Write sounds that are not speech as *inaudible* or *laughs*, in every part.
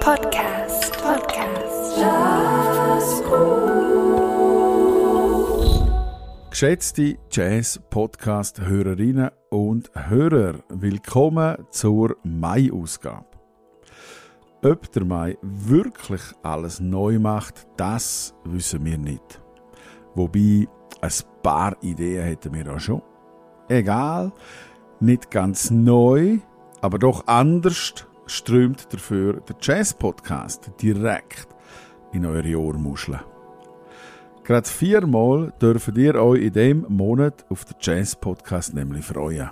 Podcast. Podcast. Geschätzte Jazz-Podcast-Hörerinnen und Hörer, willkommen zur Mai-Ausgabe. Ob der Mai wirklich alles neu macht, das wissen wir nicht. Wobei, ein paar Ideen hätten wir auch schon. Egal, nicht ganz neu, aber doch anders strömt dafür der Jazz-Podcast direkt in eure Ohrmuscheln. Gerade viermal dürft ihr euch in dem Monat auf den Jazz-Podcast nämlich freuen.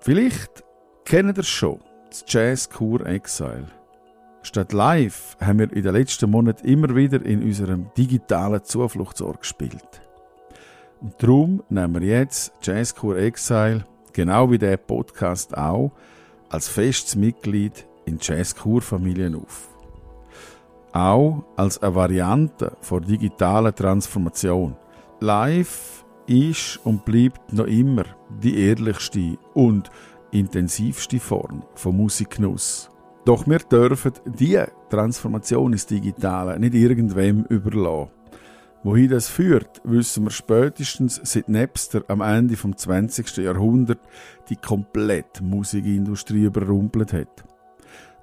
Vielleicht kennt ihr schon, das Jazz Kur Exile. Statt live haben wir in den letzten Monaten immer wieder in unserem digitalen Zufluchtsort gespielt. Und darum nehmen wir jetzt Jazz Kur Exile, genau wie der Podcast auch, als festes Mitglied in Jazz Kur Familien auf. Auch als eine Variante von digitaler Transformation. Live ist und bleibt noch immer die ehrlichste und intensivste Form von Musikgenuss. Doch wir dürfen diese Transformation ins Digitale nicht irgendwem überlassen. Wohin das führt, wissen wir spätestens seit Napster am Ende vom 20. Jahrhundert die komplette Musikindustrie überrumpelt hat.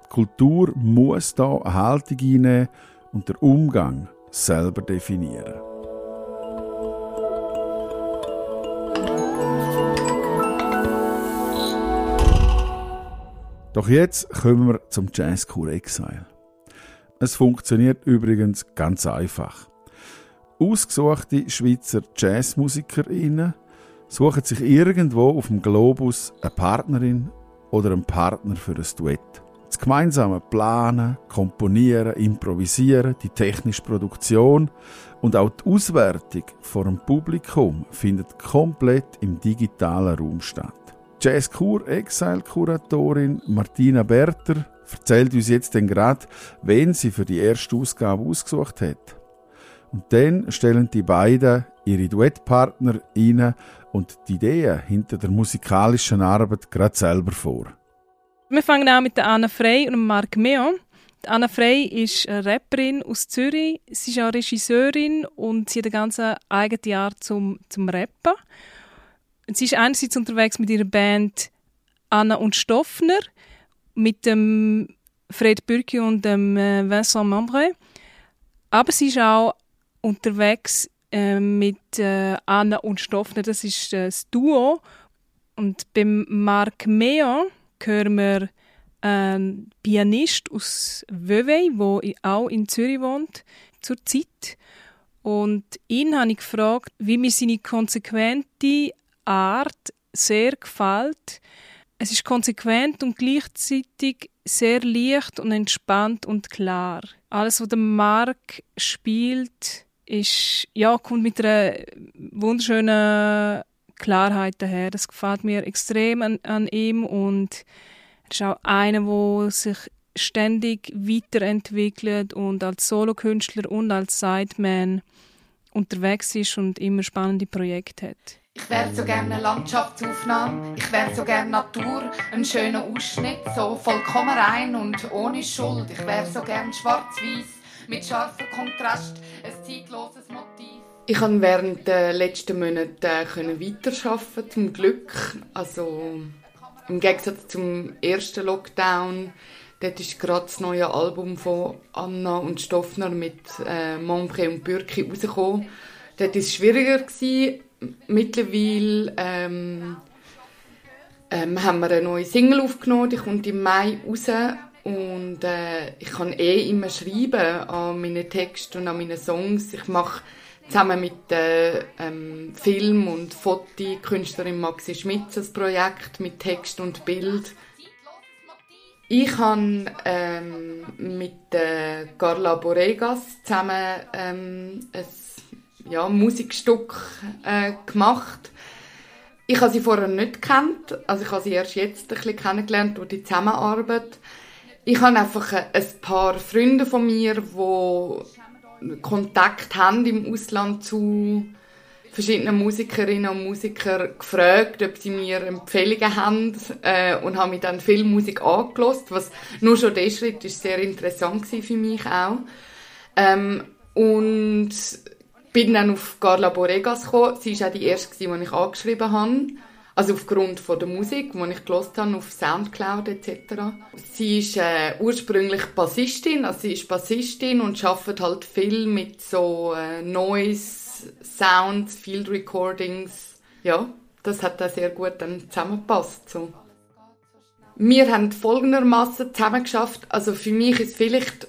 Die Kultur muss da eine Haltung einnehmen und den Umgang selber definieren. Doch jetzt kommen wir zum Jazz Cool Exile. Es funktioniert übrigens ganz einfach. Ausgesuchte Schweizer JazzmusikerInnen suchen sich irgendwo auf dem Globus eine Partnerin oder einen Partner für ein Duett. Das gemeinsame Planen, Komponieren, Improvisieren, die technische Produktion und auch die Auswertung vor dem Publikum findet komplett im digitalen Raum statt. Jazz Kur Exile Kuratorin Martina Berter erzählt uns jetzt dann gerade, wen sie für die erste Ausgabe ausgesucht hat. Und dann stellen die beiden ihre Duettpartner rein und die Ideen hinter der musikalischen Arbeit gerade selber vor. Wir fangen an mit der Anna Frey und Marc Meon. Anna Frey ist eine Rapperin aus Zürich. Sie ist auch Regisseurin und sie hat eine ganz eigene Art zum, zum Rappen. Sie ist einerseits unterwegs mit ihrer Band Anna und Stoffner, mit dem Fred Bürki und dem äh, Vincent Membre. Aber sie ist auch unterwegs äh, mit äh, Anna und Stoffner, das ist das Duo. Und beim Marc Meon hören wir einen Pianist aus Vevey, der auch in Zürich wohnt, zurzeit. Und ihn habe ich gefragt, wie mir seine konsequente Art sehr gefällt. Es ist konsequent und gleichzeitig sehr leicht und entspannt und klar. Alles, was der Mark spielt, ist, ja, kommt mit einer wunderschönen Klarheit daher. Das gefällt mir extrem an, an ihm und er ist auch einer, der sich ständig weiterentwickelt und als Solokünstler und als Sideman unterwegs ist und immer spannende Projekte hat. Ich wäre so gerne eine Landschaftsaufnahme, ich wäre so gerne Natur, ein schöner Ausschnitt, so vollkommen rein und ohne Schuld. Ich wäre so gerne schwarz-weiß, mit scharfem Kontrast, ein zeitloses Motiv. Ich konnte während der letzten Monate äh, weiterarbeiten, zum Glück. Also im Gegensatz zum ersten Lockdown, dort ist gerade das neue Album von Anna und Stoffner mit äh, Monpré und Bürki rausgekommen. Dort war es schwieriger. Gewesen. Mittlerweile ähm, ähm, haben wir eine neue Single aufgenommen, die kommt im Mai raus. Und äh, ich kann eh immer schreiben an meinen Texten und an meinen Songs. Ich mache zusammen mit der ähm, Film- und Fotokünstlerin Maxi Schmitz ein Projekt mit Text und Bild. Ich habe ähm, mit äh, Carla Boregas zusammen ähm, ein ja, Musikstück äh, gemacht. Ich habe sie vorher nicht kennt, also ich habe sie erst jetzt ein bisschen kennengelernt durch die Zusammenarbeit. Ich habe einfach ein paar Freunde von mir, die Kontakt haben im Ausland zu verschiedene Musikerinnen und Musiker gefragt, ob sie mir Empfehlungen haben äh, und habe mir dann viel Musik angelost, was nur schon der Schritt ist sehr interessant für mich auch. Ähm, und bin dann auf Carla Boregas gekommen. Sie war auch die erste, die ich angeschrieben habe. Also aufgrund von der Musik, die ich gelost habe auf Soundcloud etc. Sie ist äh, ursprünglich Bassistin, also sie ist Bassistin und arbeitet halt viel mit so äh, Noise, Sounds, Field Recordings. Ja, das hat da sehr gut dann zusammengepasst. So. Wir haben folgendermaßen zusammengeschafft. Also für mich ist vielleicht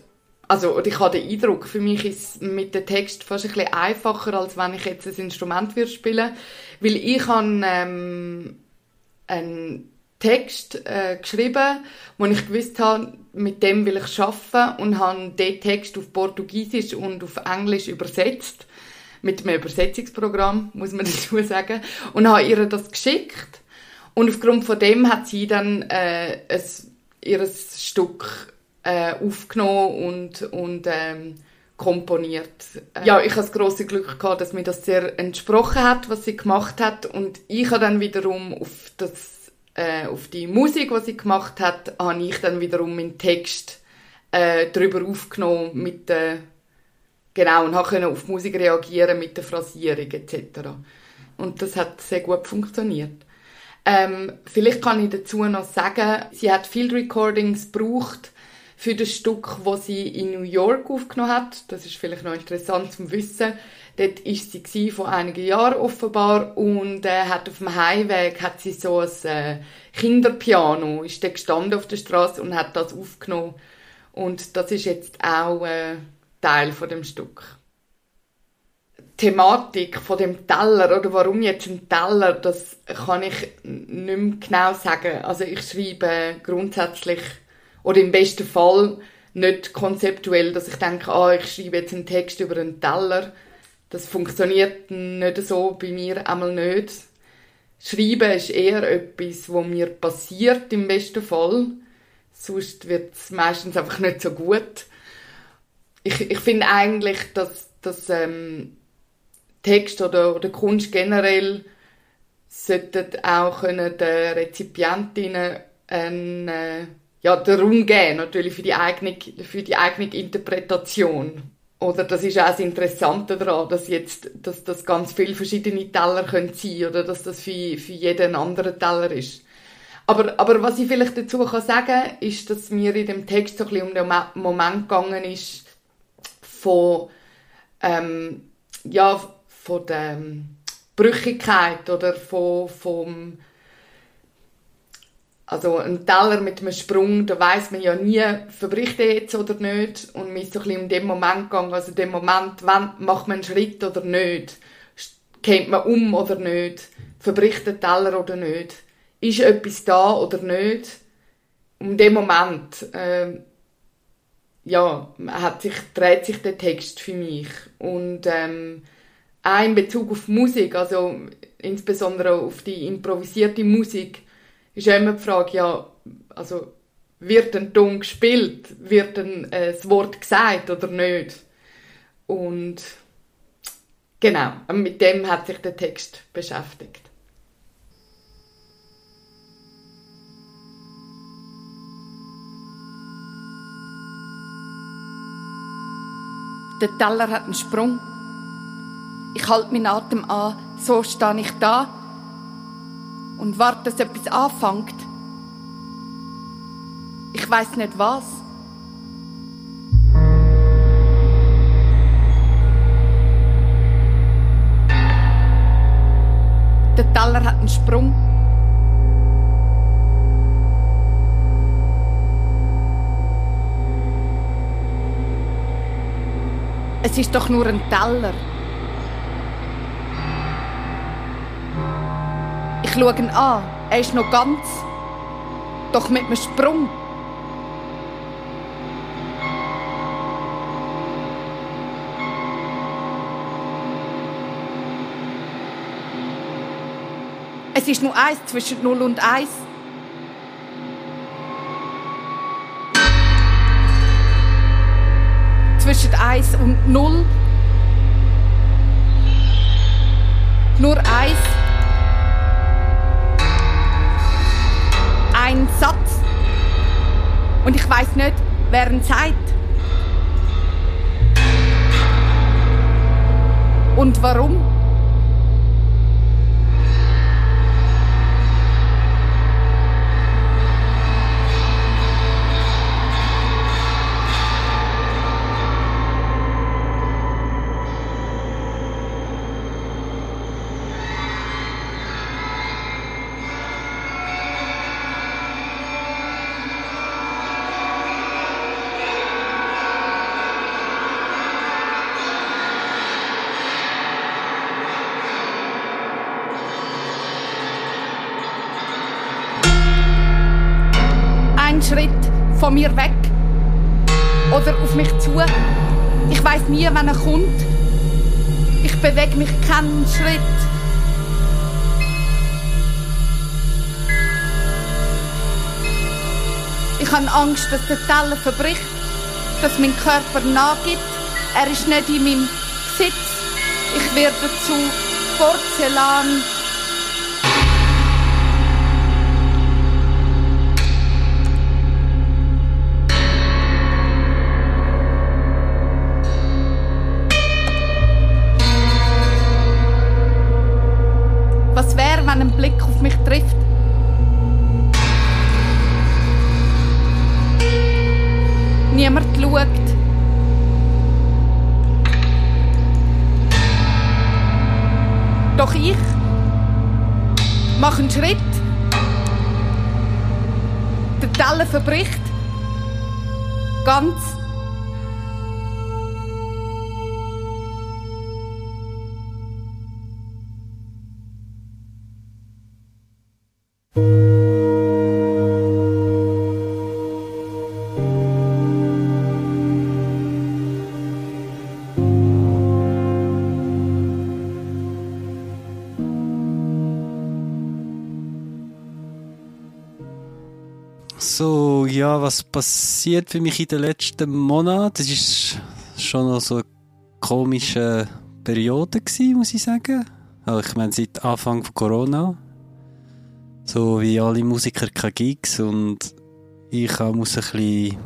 also ich habe den Eindruck, für mich ist mit dem Text fast ein bisschen einfacher, als wenn ich jetzt ein Instrument würde spielen weil ich habe ähm, einen Text äh, geschrieben, wo ich gewusst habe, mit dem will ich arbeiten und habe den Text auf Portugiesisch und auf Englisch übersetzt. Mit einem Übersetzungsprogramm, muss man *laughs* dazu sagen, und habe ihr das geschickt. Und aufgrund von dem hat sie dann äh, ein, ihr Stück äh, aufgenommen und, und ähm, komponiert. Ja, ich hatte das große Glück gehabt, dass mir das sehr entsprochen hat, was sie gemacht hat und ich habe dann wiederum auf das äh, auf die Musik, was sie gemacht hat, habe ich dann wiederum meinen Text äh, darüber aufgenommen mit der genau und habe auf die Musik reagieren mit der Phrasierung etc. Und das hat sehr gut funktioniert. Ähm, vielleicht kann ich dazu noch sagen, sie hat Field Recordings gebraucht für das Stück, das sie in New York aufgenommen hat. Das ist vielleicht noch interessant zu wissen. Dort ist sie vor einigen Jahren offenbar und äh, hat auf dem Heimweg hat sie so ein äh, Kinderpiano ist da gestanden auf der Straße und hat das aufgenommen und das ist jetzt auch äh, Teil von dem Stück. Thematik von dem Teller oder warum jetzt ein Teller, das kann ich nicht mehr genau sagen. Also ich schreibe grundsätzlich oder im besten Fall nicht konzeptuell, dass ich denke, ah, ich schreibe jetzt einen Text über einen Teller. Das funktioniert nicht so bei mir einmal nicht. Schreiben ist eher etwas, was mir passiert im besten Fall. Sonst wird es meistens einfach nicht so gut. Ich, ich finde eigentlich, dass, dass ähm, Text oder, oder Kunst generell sollten auch können den Rezipientinnen einen, äh, ja, den Raum geben, natürlich für die eigene, für die eigene Interpretation. Oder das ist auch das Interessante daran, dass jetzt, dass das ganz viele verschiedene Teller können sein oder dass das für, für jeden anderen Teller ist. Aber, aber was ich vielleicht dazu kann sagen, ist, dass mir in dem Text so ein bisschen um den Moment gegangen ist von, ähm, ja, von der Brüchigkeit oder von, vom, also ein Teller mit einem Sprung, da weiß man ja nie, verbricht er jetzt oder nicht. Und mir ist so ein bisschen in dem Moment gegangen, also in dem Moment, wann macht man einen Schritt oder nicht? Kennt man um oder nicht? Verbricht der Teller oder nicht? Ist etwas da oder nicht? In dem Moment, äh, ja, hat sich, dreht sich der Text für mich. Und ähm, auch in Bezug auf Musik, also insbesondere auf die improvisierte Musik, ist immer die Frage, ja, also wird ein Ton gespielt, wird ein äh, das Wort gesagt oder nicht? Und genau, mit dem hat sich der Text beschäftigt. Der Teller hat einen Sprung. Ich halte meinen Atem an, so stehe ich da und warte, dass etwas anfängt. Ich weiß nicht was. Der Teller hat einen Sprung. Es ist doch nur ein Teller. Schaue ihn an. Er ist noch ganz, doch mit einem Sprung. Es ist nur eins zwischen 0 und 1. Zwischen 1 und 0 Nur eins. Und ich weiß nicht, wer ihn sagt. Und warum? Von mir weg oder auf mich zu. Ich weiß nie, wann er kommt. Ich bewege mich keinen Schritt. Ich habe Angst, dass der Teller verbricht, dass mein Körper nachgibt. Er ist nicht in meinem Besitz. Ich werde zu Porzellan. Mich trifft? Niemand schaut. Doch ich mache einen Schritt. Der Teller verbricht. Ganz. Ja, was passiert für mich in den letzten Monaten? Das ist schon noch so eine komische Periode gewesen, muss ich sagen. Also ich meine, seit Anfang von Corona. So wie alle Musiker keine Gigs und ich muss ein bisschen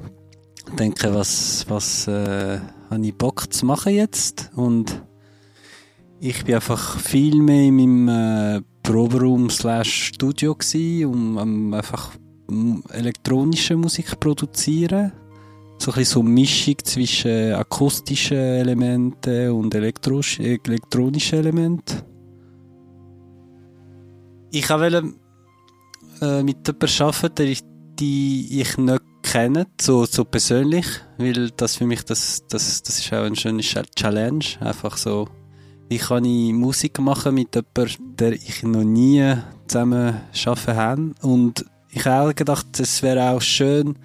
denken, was, was äh, habe ich Bock zu machen jetzt und ich bin einfach viel mehr in meinem äh, Proberaum slash Studio gsi, um um einfach elektronische Musik produzieren. So ein so eine Mischung zwischen akustischen Elementen und elektronischen Elementen. Ich wollte äh, mit jemandem arbeiten, die ich nicht kenne, so, so persönlich, weil das für mich, das, das, das ist auch eine schöne Cha- Challenge, einfach so, wie kann ich Musik machen mit jemandem, der ich noch nie zusammen arbeiten habe und ich habe gedacht, es wäre auch schön,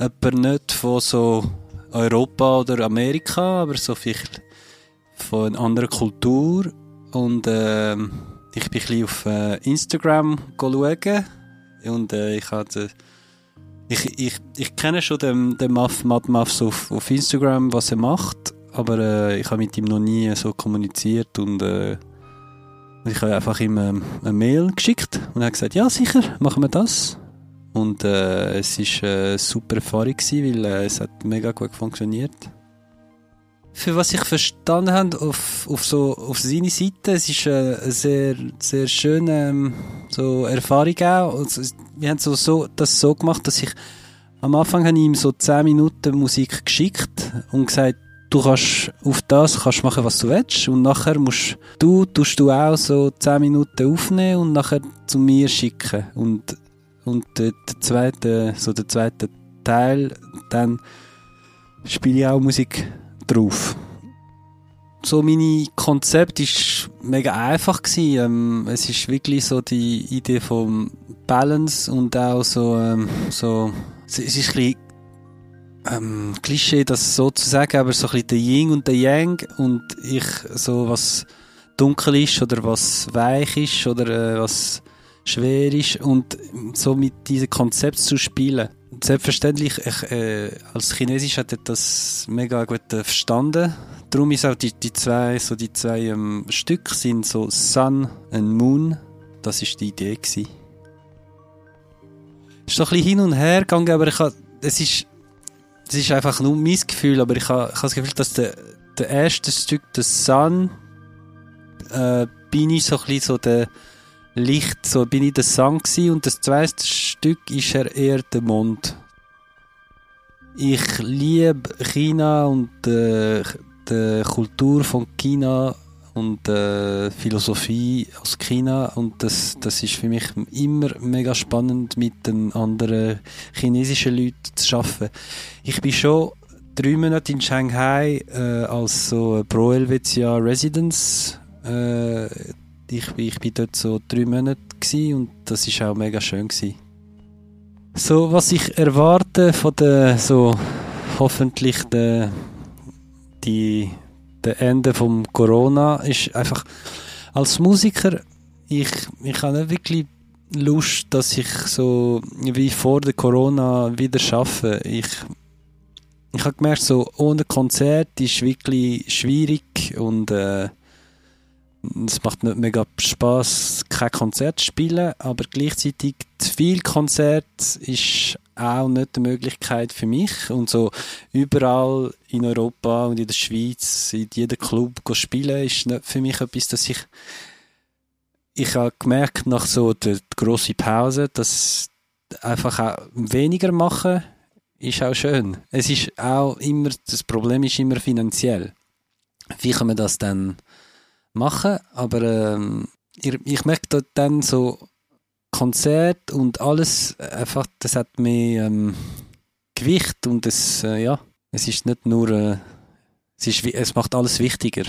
jemand nicht von so Europa oder Amerika, aber so vielleicht von einer anderen Kultur. Und ähm, ich bin ein bisschen auf äh, Instagram schauen. Und äh, ich hatte ich, ich, ich kenne schon den, den Muff, Mad Muffs auf, auf Instagram, was er macht, aber äh, ich habe mit ihm noch nie so kommuniziert und äh, ich habe einfach ihm ähm, eine Mail geschickt und er hat gesagt, ja sicher, machen wir das. Und äh, es äh, eine super Erfahrung gewesen, weil äh, es hat mega gut funktioniert. Für was ich verstanden habe, auf, auf, so, auf seine Seite, es ist äh, eine sehr, sehr schöne ähm, so Erfahrung auch. Es- wir haben so, so, das so gemacht, dass ich am Anfang habe ich ihm so 10 Minuten Musik geschickt und gesagt, du kannst auf das kannst machen, was du willst und nachher musst du, tust du auch so 10 Minuten aufnehmen und nachher zu mir schicken und, und der, der zweite, so der zweite Teil, dann spiele ich auch Musik drauf. So meine Konzept ist mega einfach gewesen. Ähm, es ist wirklich so die Idee vom Balance und auch so, ähm, so, es ist ein bisschen ähm, Klischee, das so zu sagen, aber so ein bisschen der Yin und der Yang und ich so was dunkel ist oder was weich ist oder äh, was schwer ist und so mit diesem Konzept zu spielen. selbstverständlich, ich, äh, als Chinesisch hat er das mega gut verstanden. Darum ist auch die, die zwei, so die zwei ähm, Stücke sind so Sun and Moon. Das ist die Idee gewesen. Ist so ein bisschen hin und her gegangen, aber ich habe, es ist, es ist einfach nur mein Gefühl, aber ich habe, ich habe das Gefühl, dass der, der erste Stück, der Sun, äh, bin ich so ein bisschen so der Licht, so bin ich der gewesen, und das zweite Stück ist er eher der Mond. Ich liebe China und äh, die Kultur von China und äh, Philosophie aus China und das, das ist für mich immer mega spannend mit den anderen chinesischen Leuten zu arbeiten. Ich bin schon drei Monate in Shanghai äh, als so Pro Helvetia Residence. Äh, ich, ich bin dort so drei Monate und das ist auch mega schön gewesen. So, was ich erwarte von der, so, hoffentlich der, die, der Ende vom Corona ist einfach, als Musiker, ich, ich habe nicht wirklich Lust, dass ich so wie vor der Corona wieder schaffe. Ich, ich habe gemerkt, so ohne Konzert ist wirklich schwierig und äh, es macht nicht mega Spaß, kein Konzert zu spielen, aber gleichzeitig zu viel Konzert ist auch nicht eine Möglichkeit für mich. Und so überall in Europa und in der Schweiz, in jedem Club spielen, ist nicht für mich etwas, dass ich ich habe gemerkt nach so der, der grossen Pause, dass einfach auch weniger machen ist auch schön. Es ist auch immer, das Problem ist immer finanziell. Wie kann man das dann machen? Aber ähm, ich, ich merke dann so Konzert und alles einfach, das hat mehr ähm, Gewicht und es, äh, ja, es ist nicht nur, äh, es, ist, es macht alles wichtiger.